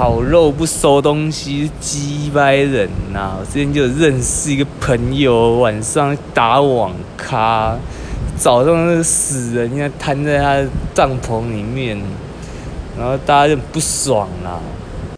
烤肉不收东西，鸡掰人呐！我之前就认识一个朋友，晚上打网咖，早上那个死人，家瘫在他的帐篷里面，然后大家就不爽啦。